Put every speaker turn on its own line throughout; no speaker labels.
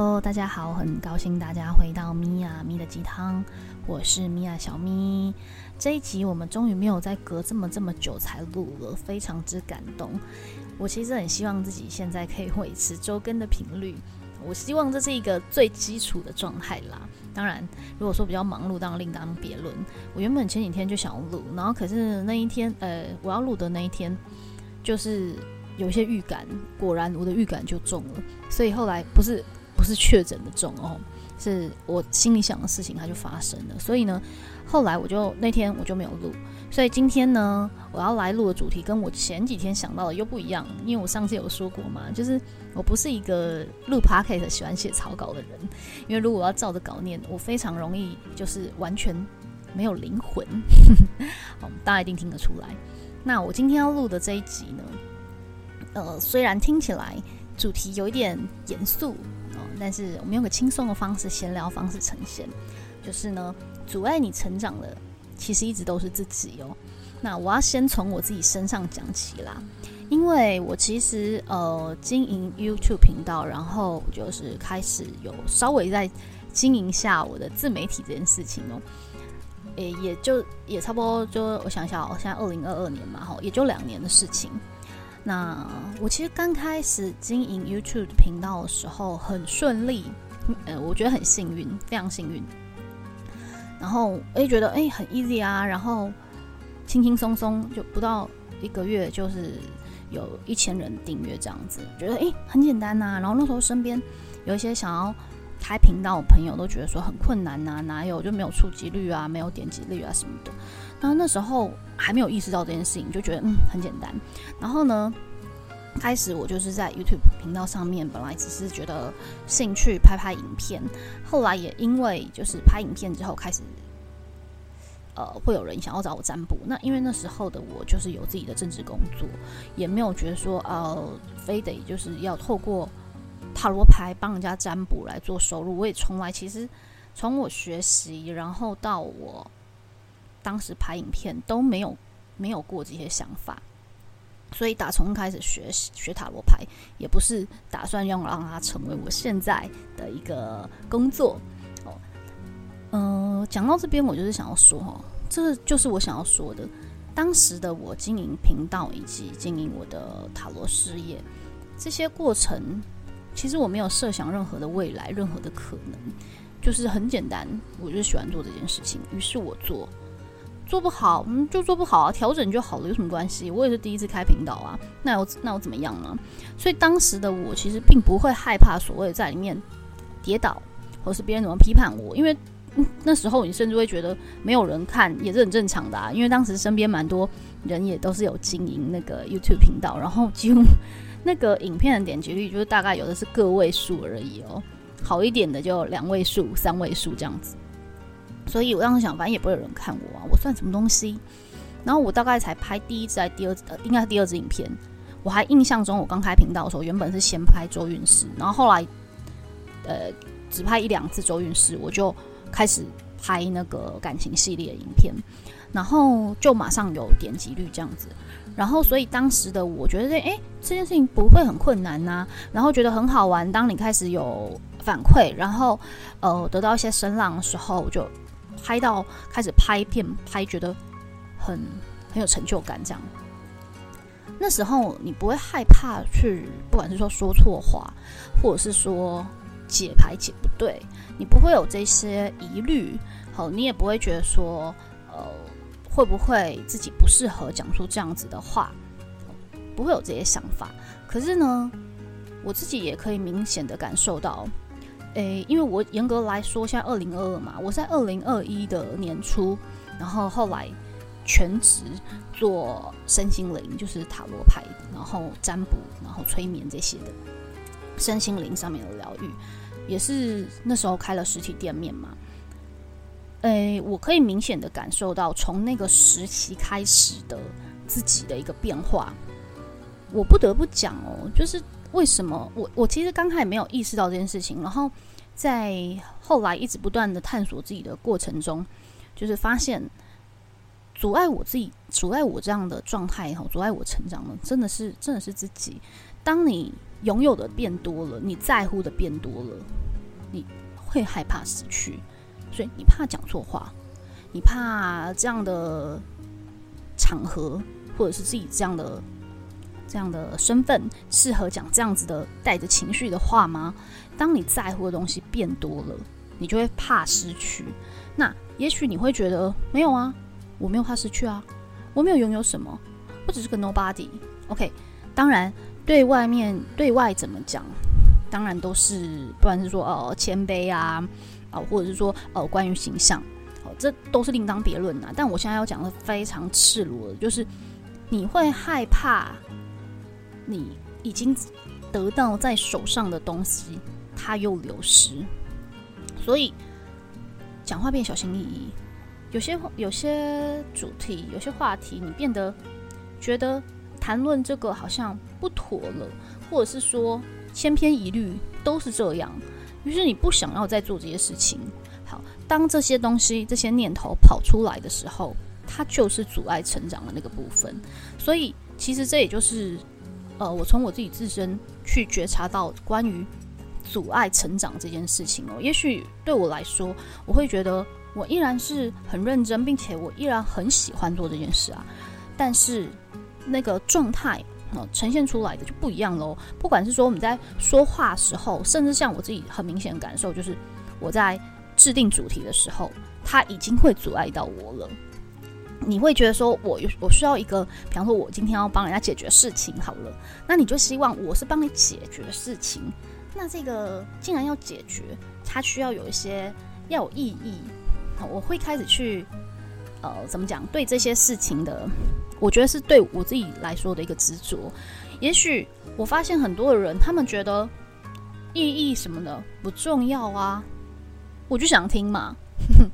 Hello，大家好，很高兴大家回到咪呀咪的鸡汤，我是咪呀小咪。这一集我们终于没有再隔这么这么久才录了，非常之感动。我其实很希望自己现在可以维持周更的频率，我希望这是一个最基础的状态啦。当然，如果说比较忙碌，当然另当别论。我原本前几天就想录，然后可是那一天，呃，我要录的那一天，就是有些预感，果然我的预感就中了，所以后来不是。不是确诊的重哦，是我心里想的事情，它就发生了。所以呢，后来我就那天我就没有录。所以今天呢，我要来录的主题跟我前几天想到的又不一样。因为我上次有说过嘛，就是我不是一个录 p o c a s t 喜欢写草稿的人。因为如果要照着稿念，我非常容易就是完全没有灵魂。好，大家一定听得出来。那我今天要录的这一集呢，呃，虽然听起来主题有一点严肃。哦但是我们用个轻松的方式、闲聊方式呈现，就是呢，阻碍你成长的其实一直都是自己哦。那我要先从我自己身上讲起啦，因为我其实呃经营 YouTube 频道，然后就是开始有稍微在经营下我的自媒体这件事情哦，诶，也就也差不多，就我想想，现在二零二二年嘛，哈，也就两年的事情。那我其实刚开始经营 YouTube 频道的时候很顺利，呃，我觉得很幸运，非常幸运。然后诶，觉得诶很 easy 啊，然后轻轻松松就不到一个月，就是有一千人订阅这样子，觉得诶很简单呐。然后那时候身边有一些想要开频道的朋友都觉得说很困难呐，哪有就没有触及率啊，没有点击率啊什么的。然后那时候还没有意识到这件事情，就觉得嗯很简单。然后呢，开始我就是在 YouTube 频道上面，本来只是觉得兴趣拍拍影片，后来也因为就是拍影片之后开始，呃，会有人想要找我占卜。那因为那时候的我就是有自己的政治工作，也没有觉得说呃非得就是要透过塔罗牌帮人家占卜来做收入。我也从来其实从我学习，然后到我。当时拍影片都没有没有过这些想法，所以打从开始学习学塔罗牌，也不是打算要让它成为我现在的一个工作。哦，嗯，讲到这边，我就是想要说，哈，这就是我想要说的。当时的我经营频道以及经营我的塔罗事业，这些过程，其实我没有设想任何的未来，任何的可能，就是很简单，我就喜欢做这件事情，于是我做。做不好，嗯，就做不好啊，调整就好了，有什么关系？我也是第一次开频道啊，那我那我怎么样呢？所以当时的我其实并不会害怕所谓在里面跌倒，或是别人怎么批判我，因为那时候你甚至会觉得没有人看也是很正常的啊。因为当时身边蛮多人也都是有经营那个 YouTube 频道，然后几乎那个影片的点击率就是大概有的是个位数而已哦，好一点的就两位数、三位数这样子。所以我当时想，反正也不会有人看我啊，我算什么东西？然后我大概才拍第一支、还第二支，呃，应该是第二支影片。我还印象中，我刚开频道的时候，原本是先拍周运势，然后后来，呃，只拍一两次周运势，我就开始拍那个感情系列影片，然后就马上有点击率这样子。然后，所以当时的我觉得，哎，这件事情不会很困难呐，然后觉得很好玩。当你开始有反馈，然后呃，得到一些声浪的时候，就。拍到开始拍片拍，觉得很很有成就感。这样，那时候你不会害怕去，不管是说说错话，或者是说解牌解不对，你不会有这些疑虑。好，你也不会觉得说，呃，会不会自己不适合讲出这样子的话，不会有这些想法。可是呢，我自己也可以明显的感受到。诶，因为我严格来说，现在二零二二嘛，我在二零二一的年初，然后后来全职做身心灵，就是塔罗牌，然后占卜，然后催眠这些的身心灵上面的疗愈，也是那时候开了实体店面嘛。诶，我可以明显的感受到从那个时期开始的自己的一个变化。我不得不讲哦，就是。为什么我我其实刚开始没有意识到这件事情，然后在后来一直不断的探索自己的过程中，就是发现阻碍我自己、阻碍我这样的状态也好，阻碍我成长的，真的是真的是自己。当你拥有的变多了，你在乎的变多了，你会害怕失去，所以你怕讲错话，你怕这样的场合或者是自己这样的这样的身份适合讲这样子的带着情绪的话吗？当你在乎的东西变多了，你就会怕失去。那也许你会觉得没有啊，我没有怕失去啊，我没有拥有什么，我只是个 nobody。OK，当然对外面对外怎么讲？当然都是，不管是说呃谦卑啊，啊，或者是说呃关于形象，哦，这都是另当别论呐。但我现在要讲的非常赤裸的，就是你会害怕你已经得到在手上的东西，它又流失，所以讲话变小心翼翼。有些有些主题，有些话题，你变得觉得谈论这个好像不妥了，或者是说。千篇一律都是这样，于是你不想要再做这些事情。好，当这些东西、这些念头跑出来的时候，它就是阻碍成长的那个部分。所以，其实这也就是，呃，我从我自己自身去觉察到关于阻碍成长这件事情哦。也许对我来说，我会觉得我依然是很认真，并且我依然很喜欢做这件事啊。但是那个状态。哦，呈现出来的就不一样喽。不管是说我们在说话时候，甚至像我自己很明显的感受，就是我在制定主题的时候，它已经会阻碍到我了。你会觉得说，我我需要一个，比方说，我今天要帮人家解决事情，好了，那你就希望我是帮你解决事情。那这个既然要解决，它需要有一些要有意义。我会开始去，呃，怎么讲？对这些事情的。我觉得是对我自己来说的一个执着。也许我发现很多的人，他们觉得意义什么的不重要啊，我就想听嘛。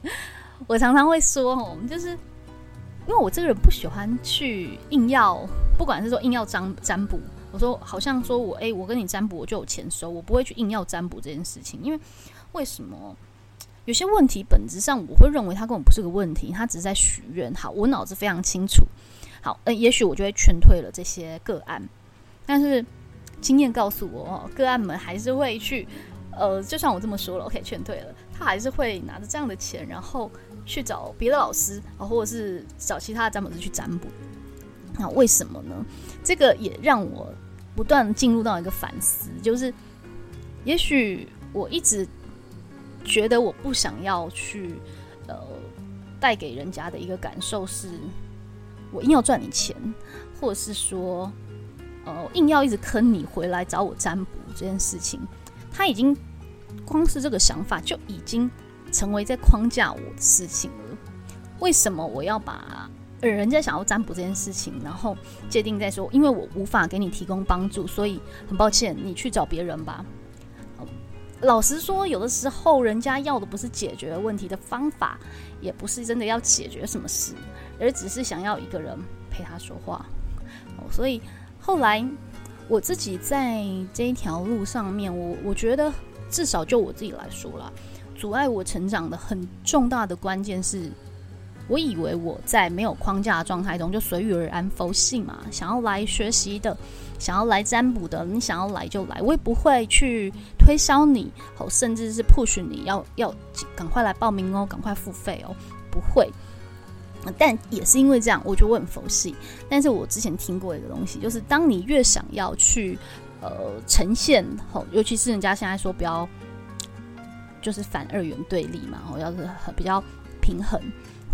我常常会说哦，就是因为我这个人不喜欢去硬要，不管是说硬要占占卜，我说好像说我哎，我跟你占卜我就有钱收，我不会去硬要占卜这件事情。因为为什么？有些问题本质上我会认为它根本不是个问题，它只是在许愿。好，我脑子非常清楚。好，呃，也许我就会劝退了这些个案，但是经验告诉我，个案们还是会去，呃，就算我这么说了，OK，劝退了，他还是会拿着这样的钱，然后去找别的老师啊，或者是找其他的占卜师去占卜。那为什么呢？这个也让我不断进入到一个反思，就是也许我一直觉得我不想要去，呃，带给人家的一个感受是。我硬要赚你钱，或者是说，呃，硬要一直坑你回来找我占卜这件事情，他已经光是这个想法就已经成为在框架我的事情了。为什么我要把人家想要占卜这件事情，然后界定在说，因为我无法给你提供帮助，所以很抱歉，你去找别人吧。老实说，有的时候人家要的不是解决问题的方法，也不是真的要解决什么事。而只是想要一个人陪他说话，哦，所以后来我自己在这一条路上面，我我觉得至少就我自己来说啦，阻碍我成长的很重大的关键是，我以为我在没有框架的状态中就随遇而安、佛性嘛，想要来学习的，想要来占卜的，你想要来就来，我也不会去推销你，哦，甚至是 push 你要要赶快来报名哦，赶快付费哦，不会。但也是因为这样，我觉得我很佛系。但是我之前听过一个东西，就是当你越想要去呃呈现，吼，尤其是人家现在说不要，就是反二元对立嘛，哦，要是比较平衡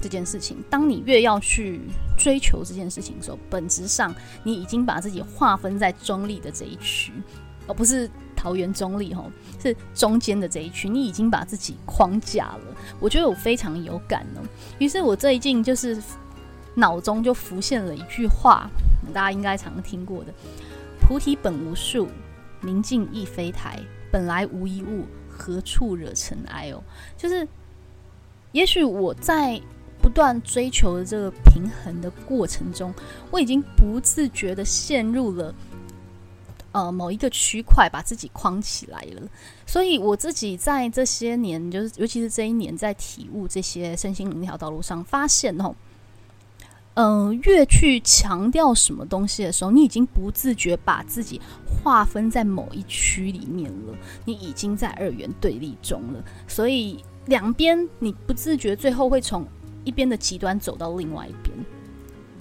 这件事情。当你越要去追求这件事情的时候，本质上你已经把自己划分在中立的这一区，而不是。桃园中立吼是中间的这一区，你已经把自己框架了。我觉得我非常有感哦。于是我最近就是脑中就浮现了一句话，大家应该常听过的：“菩提本无树，明镜亦非台，本来无一物，何处惹尘埃？”哦，就是也许我在不断追求的这个平衡的过程中，我已经不自觉的陷入了。呃，某一个区块把自己框起来了，所以我自己在这些年，就是尤其是这一年，在体悟这些身心灵条道路上，发现哦，嗯，越去强调什么东西的时候，你已经不自觉把自己划分在某一区里面了，你已经在二元对立中了。所以两边你不自觉，最后会从一边的极端走到另外一边。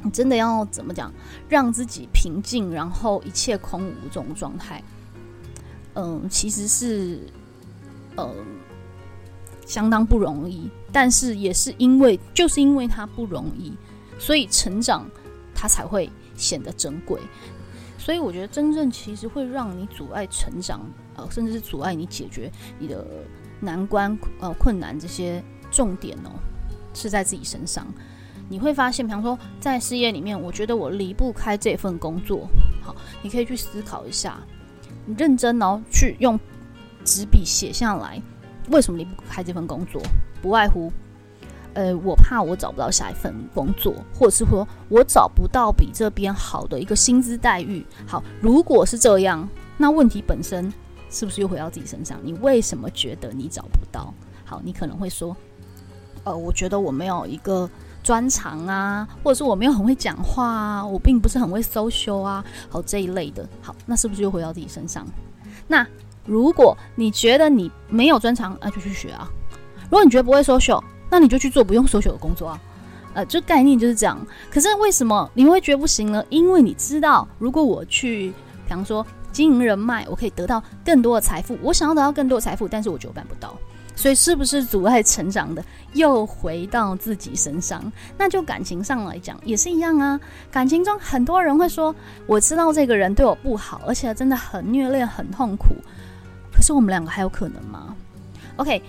你真的要怎么讲，让自己平静，然后一切空无这种状态，嗯，其实是，嗯，相当不容易。但是也是因为，就是因为它不容易。所以成长，它才会显得珍贵。所以我觉得，真正其实会让你阻碍成长，呃，甚至是阻碍你解决你的难关、呃困难这些重点哦，是在自己身上。你会发现，比方说在事业里面，我觉得我离不开这份工作。好，你可以去思考一下，你认真哦，去用纸笔写下来，为什么离不开这份工作？不外乎。呃，我怕我找不到下一份工作，或者是说我找不到比这边好的一个薪资待遇。好，如果是这样，那问题本身是不是又回到自己身上？你为什么觉得你找不到？好，你可能会说，呃，我觉得我没有一个专长啊，或者是我没有很会讲话啊，我并不是很会 social 啊，好这一类的。好，那是不是又回到自己身上？那如果你觉得你没有专长，那就去学啊。如果你觉得不会 social，那你就去做不用 social 的工作啊，呃，就概念就是这样。可是为什么你会觉得不行呢？因为你知道，如果我去，比方说经营人脉，我可以得到更多的财富。我想要得到更多的财富，但是我就办不到。所以是不是阻碍成长的？又回到自己身上。那就感情上来讲也是一样啊。感情中很多人会说，我知道这个人对我不好，而且真的很虐恋、很痛苦。可是我们两个还有可能吗？OK。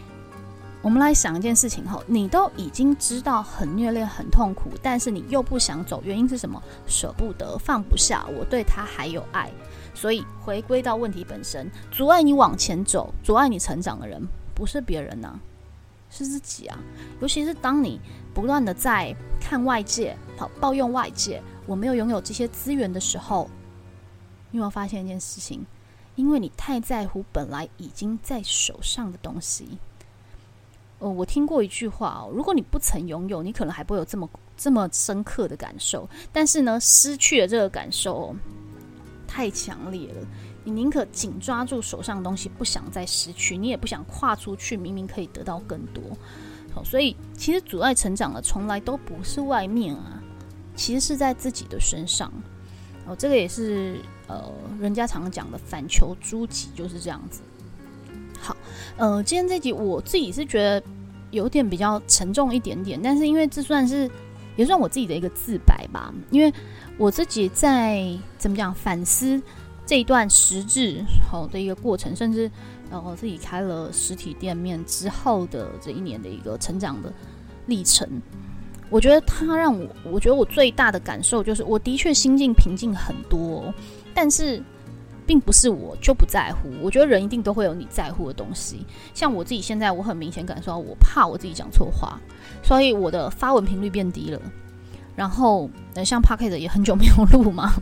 我们来想一件事情后，你都已经知道很虐恋、很痛苦，但是你又不想走，原因是什么？舍不得、放不下，我对他还有爱，所以回归到问题本身，阻碍你往前走、阻碍你成长的人，不是别人呢，是自己啊。尤其是当你不断的在看外界、好抱怨外界，我没有拥有这些资源的时候，你有没有发现一件事情？因为你太在乎本来已经在手上的东西。哦，我听过一句话哦，如果你不曾拥有，你可能还不会有这么这么深刻的感受。但是呢，失去了这个感受太强烈了，你宁可紧抓住手上的东西，不想再失去，你也不想跨出去，明明可以得到更多。好，所以其实阻碍成长的从来都不是外面啊，其实是在自己的身上。哦，这个也是呃，人家常讲的反求诸己就是这样子。好，呃，今天这集我自己是觉得有点比较沉重一点点，但是因为这算是也算我自己的一个自白吧，因为我自己在怎么讲反思这一段实质好的一个过程，甚至呃我自己开了实体店面之后的这一年的一个成长的历程，我觉得它让我，我觉得我最大的感受就是，我的确心境平静很多，但是。并不是我就不在乎，我觉得人一定都会有你在乎的东西。像我自己现在，我很明显感受到，我怕我自己讲错话，所以我的发文频率变低了。然后，呃，像 p o c k e t 也很久没有录嘛。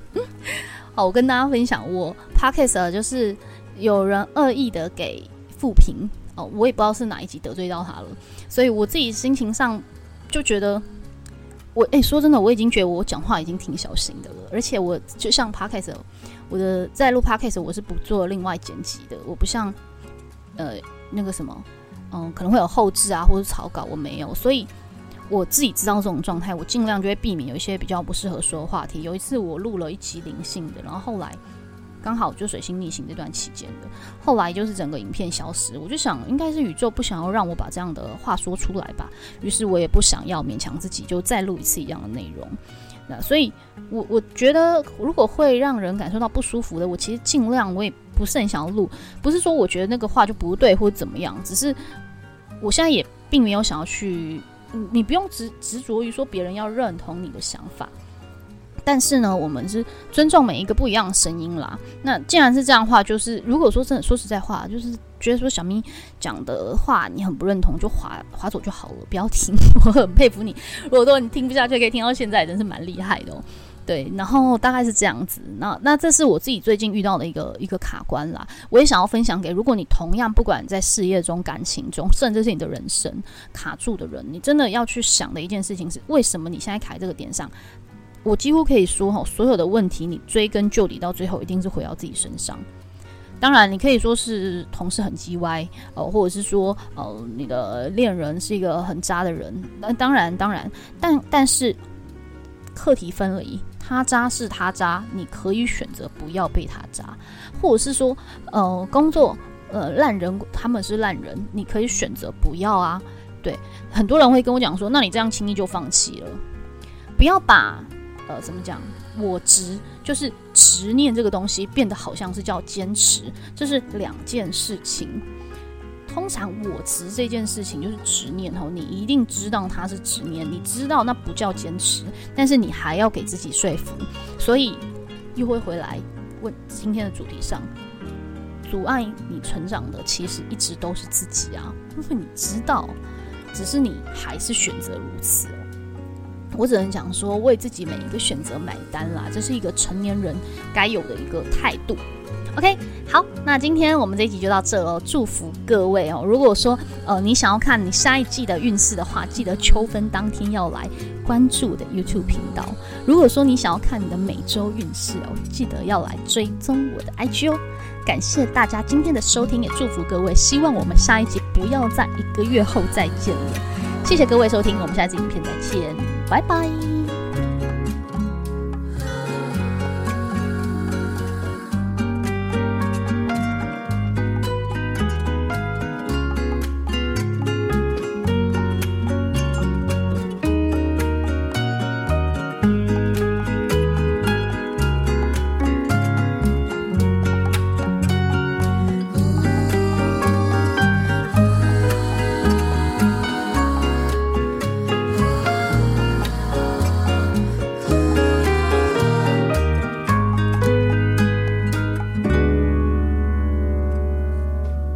我跟大家分享，我 p o c k e t 就是有人恶意的给负评哦，我也不知道是哪一集得罪到他了，所以我自己心情上就觉得，我哎，说真的，我已经觉得我讲话已经挺小心的了，而且我就像 p o c k e t 我的在录 podcast，我是不做另外剪辑的。我不像，呃，那个什么，嗯，可能会有后置啊，或者草稿，我没有。所以我自己知道这种状态，我尽量就会避免有一些比较不适合说的话题。有一次我录了一期灵性的，然后后来刚好就水星逆行这段期间的，后来就是整个影片消失。我就想，应该是宇宙不想要让我把这样的话说出来吧。于是我也不想要勉强自己，就再录一次一样的内容。那所以，我我觉得，如果会让人感受到不舒服的，我其实尽量，我也不是很想要录。不是说我觉得那个话就不对或者怎么样，只是我现在也并没有想要去，你不用执执着于说别人要认同你的想法。但是呢，我们是尊重每一个不一样的声音啦。那既然是这样的话，就是如果说真的说实在话，就是觉得说小咪讲的话你很不认同，就划划走就好了，不要听。我很佩服你，如果说你听不下去，可以听到现在，真是蛮厉害的哦。对，然后大概是这样子。那那这是我自己最近遇到的一个一个卡关啦。我也想要分享给，如果你同样不管在事业中、感情中，甚至是你的人生卡住的人，你真的要去想的一件事情是：为什么你现在卡在这个点上？我几乎可以说，哈，所有的问题你追根究底，到最后一定是回到自己身上。当然，你可以说是同事很叽歪，呃，或者是说，呃，你的恋人是一个很渣的人。那当然，当然，但但是课题分离，他渣是他渣，你可以选择不要被他渣，或者是说，呃，工作，呃，烂人他们是烂人，你可以选择不要啊。对，很多人会跟我讲说，那你这样轻易就放弃了，不要把。呃，怎么讲？我执就是执念这个东西变得好像是叫坚持，这是两件事情。通常我执这件事情就是执念哦，你一定知道它是执念，你知道那不叫坚持，但是你还要给自己说服，所以又会回来问今天的主题上，阻碍你成长的其实一直都是自己啊，因为你知道，只是你还是选择如此。我只能讲说，为自己每一个选择买单啦，这是一个成年人该有的一个态度。OK，好，那今天我们这一集就到这了，祝福各位哦。如果说呃你想要看你下一季的运势的话，记得秋分当天要来关注我的 YouTube 频道。如果说你想要看你的每周运势哦，记得要来追踪我的 IG 哦。感谢大家今天的收听，也祝福各位，希望我们下一集不要在一个月后再见了。谢谢各位收听，我们下次影片再见，拜拜。